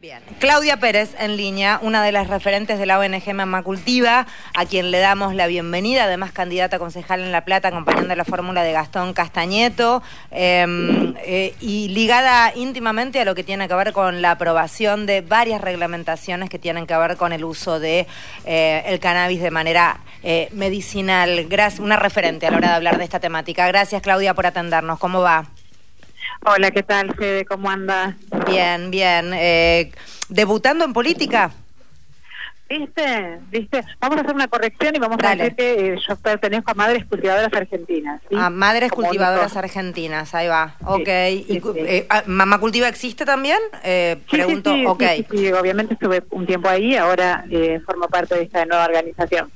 Bien, Claudia Pérez en línea, una de las referentes de la ONG Mamá Cultiva, a quien le damos la bienvenida, además candidata a concejal en La Plata, acompañando la fórmula de Gastón Castañeto, em, eh, y ligada íntimamente a lo que tiene que ver con la aprobación de varias reglamentaciones que tienen que ver con el uso de eh, el cannabis de manera eh, medicinal. Gracias, una referente a la hora de hablar de esta temática. Gracias Claudia por atendernos. ¿Cómo va? Hola, ¿qué tal, Fede? ¿Cómo andas? Bien, bien. Eh, ¿Debutando en política? ¿Viste? ¿Viste? Vamos a hacer una corrección y vamos a decir que eh, yo pertenezco a Madres Cultivadoras Argentinas. A Madres Cultivadoras Argentinas, ahí va. ok. ¿Y, eh, ah, ¿Mamá Cultiva existe también? pregunto, sí, ok. Sí, obviamente estuve un tiempo ahí, ahora formo parte de esta nueva organización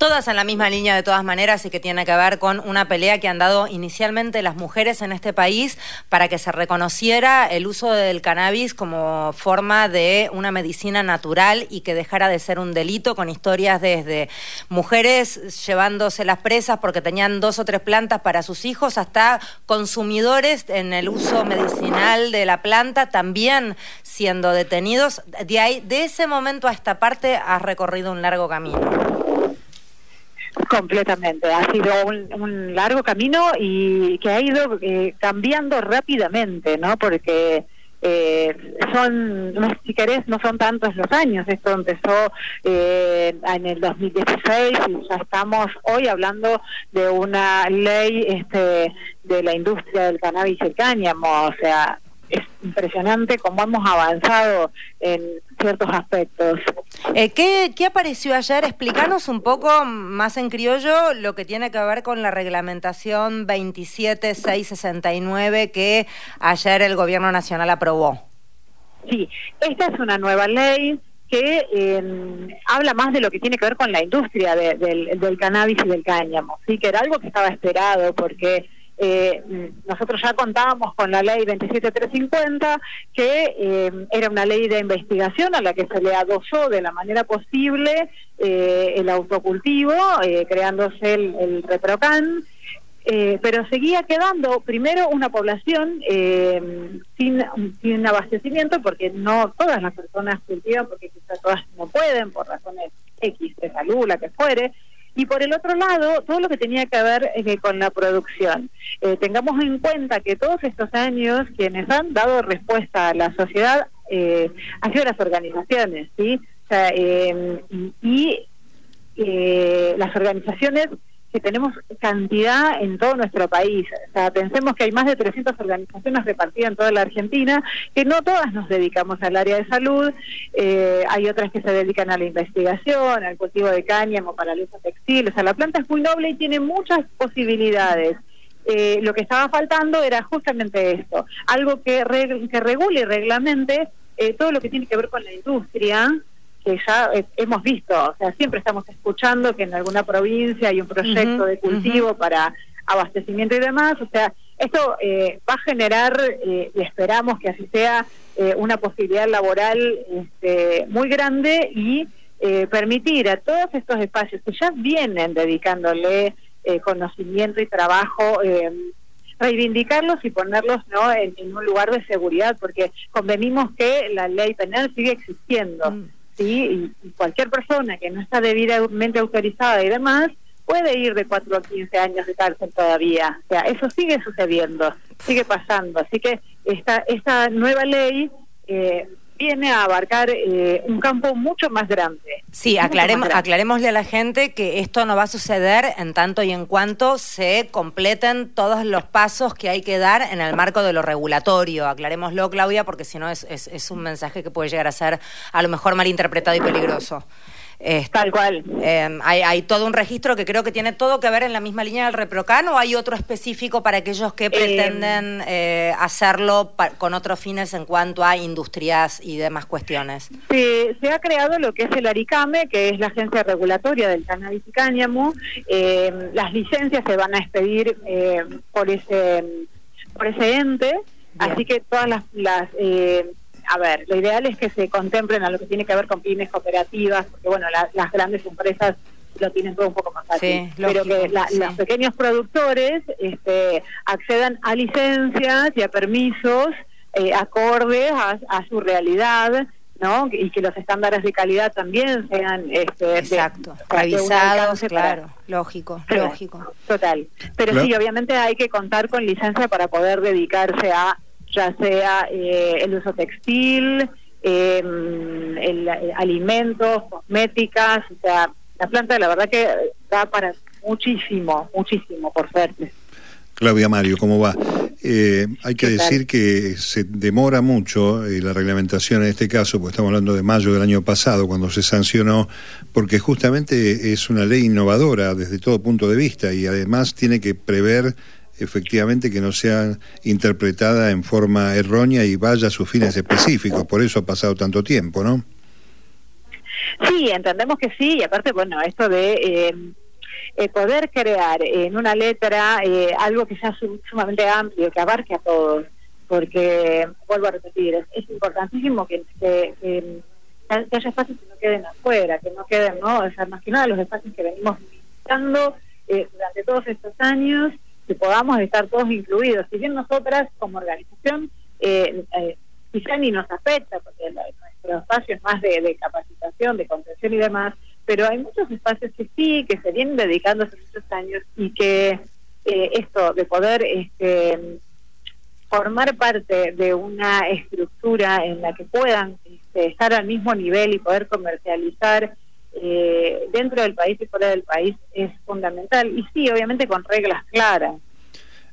todas en la misma línea de todas maneras y que tiene que ver con una pelea que han dado inicialmente las mujeres en este país para que se reconociera el uso del cannabis como forma de una medicina natural y que dejara de ser un delito con historias desde mujeres llevándose las presas porque tenían dos o tres plantas para sus hijos hasta consumidores en el uso medicinal de la planta también siendo detenidos. De ahí, de ese momento a esta parte has recorrido un largo camino. Completamente, ha sido un, largo camino y que ha ido eh, cambiando rápidamente, ¿no? Porque eh, son, si querés, no son tantos los años. Esto empezó eh, en el 2016 y ya estamos hoy hablando de una ley este, de la industria del cannabis y el cáñamo. O sea, es impresionante cómo hemos avanzado en ciertos aspectos. Eh, ¿qué, ¿Qué apareció ayer? Explícanos un poco más en criollo lo que tiene que ver con la reglamentación 27669 que ayer el Gobierno Nacional aprobó. Sí, esta es una nueva ley que em, habla más de lo que tiene que ver con la industria del, del, cannabis y del cáñamo, sí, que era algo que estaba esperado porque eh, nosotros ya contábamos con la ley 27350, que eh, era una ley de investigación a la que se le adosó de la manera posible eh, el autocultivo, eh, creándose el, el reprocan. pero seguía quedando primero una población sin, sin abastecimiento porque no todas las personas cultivan porque quizás todas no pueden por razones X de salud, la que fuere, y por el otro lado, todo lo que tenía que ver eh, con la producción. Eh, tengamos en cuenta que todos estos años quienes han dado respuesta a la sociedad eh, han sido las organizaciones, ¿sí? y las organizaciones que tenemos cantidad en todo nuestro país. O sea, pensemos que hay más de 300 organizaciones repartidas en toda la Argentina, que no todas nos dedicamos al área de salud, eh, hay otras que se dedican a la investigación, al cultivo de cáñamo para la textil, o sea, la planta es muy noble y tiene muchas posibilidades. Eh, lo que estaba faltando era justamente esto, algo que, que regule y reglamente eh, todo lo que tiene que ver con la industria, que ya hemos visto, o sea, siempre estamos escuchando que en alguna provincia hay un proyecto de cultivo para abastecimiento y demás, o sea, esto eh, va a generar, eh, y esperamos que así sea, eh, una posibilidad laboral este, muy grande y permitir a todos estos espacios que ya vienen dedicándole conocimiento y trabajo, reivindicarlos y ponerlos no en, un lugar de seguridad, porque convenimos que la ley penal sigue existiendo. Mm. ¿Sí? Y, cualquier persona que no está debidamente autorizada y demás puede ir de 4 a 15 años de cárcel todavía. O sea, eso sigue sucediendo, sigue pasando. Así que esta, esta nueva ley eh, viene a abarcar eh, un campo mucho más grande. Sí, aclaremos, aclarémosle a la gente que esto no va a suceder en tanto y en cuanto se completen todos los pasos que hay que dar en el marco de lo regulatorio. Aclarémoslo, Claudia, porque si no es, es, es un mensaje que puede llegar a ser a lo mejor malinterpretado y peligroso. Tal cual. Em, hay, todo un registro que creo que tiene todo que ver en la misma línea del ReproCan o hay otro específico para aquellos que pretenden eh, hacerlo con otros fines en cuanto a industrias y demás cuestiones. se ha creado lo que es el ARICAME, que es la agencia regulatoria del cannabis y cáñamo. Em, las licencias se van a expedir em, por ese por ese ente, así que todas las, las eh, a ver, lo ideal es que se contemplen a lo que tiene que ver con pymes cooperativas, porque bueno, las grandes empresas lo tienen todo un poco más fácil, pero que los pequeños productores este, accedan a licencias y a permisos eh, acordes a, su realidad ¿no? Y que los estándares de calidad también sean este, Exacto, revisados, claro, lógico, lógico. Total. Pero sí, obviamente hay que contar con licencia para poder dedicarse a ya sea eh, el uso textil, em, el, eh, alimentos, cosméticas, o sea, la planta la verdad que da para muchísimo, muchísimo, por suerte. Claudia Mario, ¿cómo va? Eh, hay que decir que se demora mucho eh, la reglamentación en este caso, porque estamos hablando de mayo del año pasado, cuando se sancionó, porque justamente es una ley innovadora desde todo punto de vista y además tiene que prever efectivamente que no sea interpretada en forma errónea y vaya a sus fines específicos. Por eso ha pasado tanto tiempo, ¿no? Sí, entendemos que sí, y aparte, bueno, esto de... Eh, eh, poder crear en una letra eh, algo que sea sumamente amplio, que abarque a todos, porque, vuelvo a repetir, es, importantísimo que, que, haya espacios que no queden afuera, que no queden, ¿no? O sea, más que nada los espacios que venimos visitando eh, durante todos estos años, que podamos estar todos incluidos. Si bien nosotras, como organización, eh, quizá ni nos afecta, porque nuestro espacio es más de, de capacitación, de contención y demás, pero hay muchos espacios que sí, que se vienen dedicando hace muchos años y que eh, esto de poder este, formar parte de una estructura en la que puedan este, estar al mismo nivel y poder comercializar eh, dentro del país y fuera del país es fundamental. Y sí, obviamente con reglas claras.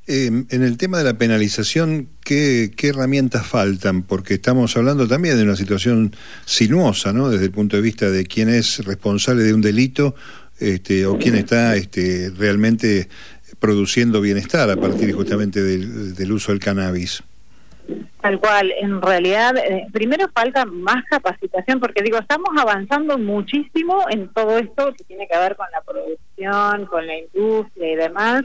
Em, en el tema de la penalización, ¿qué, herramientas faltan? Porque estamos hablando también de una situación sinuosa, ¿no? Desde el punto de vista de quién es responsable de un delito este, o quién está este, realmente produciendo bienestar a partir justamente del, uso del cannabis. Tal cual, en realidad, eh, primero falta más capacitación, porque digo, estamos avanzando muchísimo en todo esto que tiene que ver con la producción, con la industria y demás,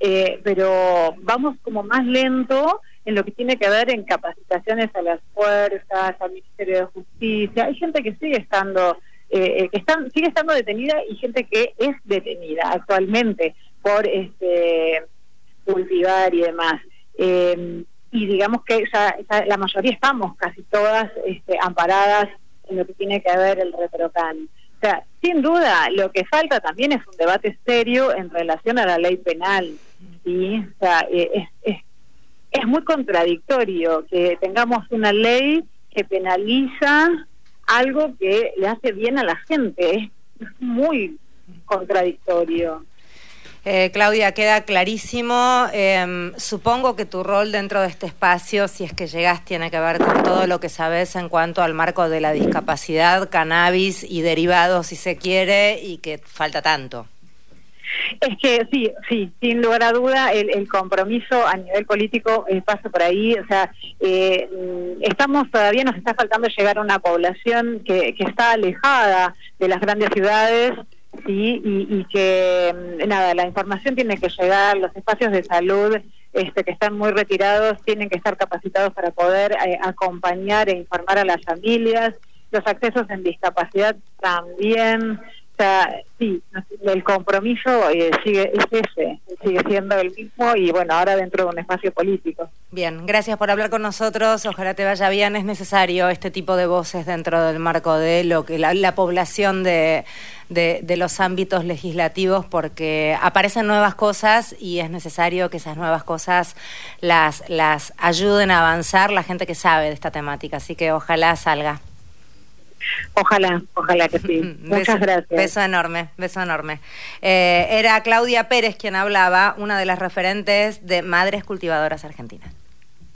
eh, pero vamos como más lento en lo que tiene que ver en capacitaciones a las fuerzas, al Ministerio de Justicia. Hay gente que sigue estando, eh, que están, sigue estando detenida y gente que es detenida actualmente por este cultivar y demás. Eh, y digamos que ya, la mayoría estamos casi todas este, amparadas en lo que tiene que ver el retrocan. O sea, sin duda, lo que falta también es un debate serio en relación a la ley penal. ¿sí? O sea, eh, es, es, muy contradictorio que tengamos una ley que penaliza algo que le hace bien a la gente. Es muy contradictorio. Eh, Claudia, queda clarísimo. Em, supongo que tu rol dentro de este espacio, si es que llegas, tiene que ver con todo lo que sabes en cuanto al marco de la discapacidad, cannabis y derivados, si se quiere, y que falta tanto. Es que sí, sí, sin lugar a duda, el, compromiso a nivel político eh, pasa por ahí. O sea, eh, estamos todavía, nos está faltando llegar a una población que, que está alejada de las grandes ciudades. Sí, y, que mm, nada, la información tiene que llegar, los espacios de salud este, que están muy retirados tienen que estar capacitados para poder eh, acompañar e informar a las familias, los accesos en discapacidad también, sea, sí, el compromiso eh, sigue es ese, sigue siendo el mismo y bueno, ahora dentro de un espacio político. Bien, gracias por hablar con nosotros. Ojalá te vaya bien. Es necesario este tipo de voces dentro del marco de lo que la, población de, de, los ámbitos legislativos porque aparecen nuevas cosas y es necesario que esas nuevas cosas las, las ayuden a avanzar la gente que sabe de esta temática. Así que ojalá salga. Ojalá, ojalá que sí. Muchas gracias. Beso enorme, beso enorme. Eh, era Claudia Pérez quien hablaba, una de las referentes de Madres Cultivadoras Argentinas.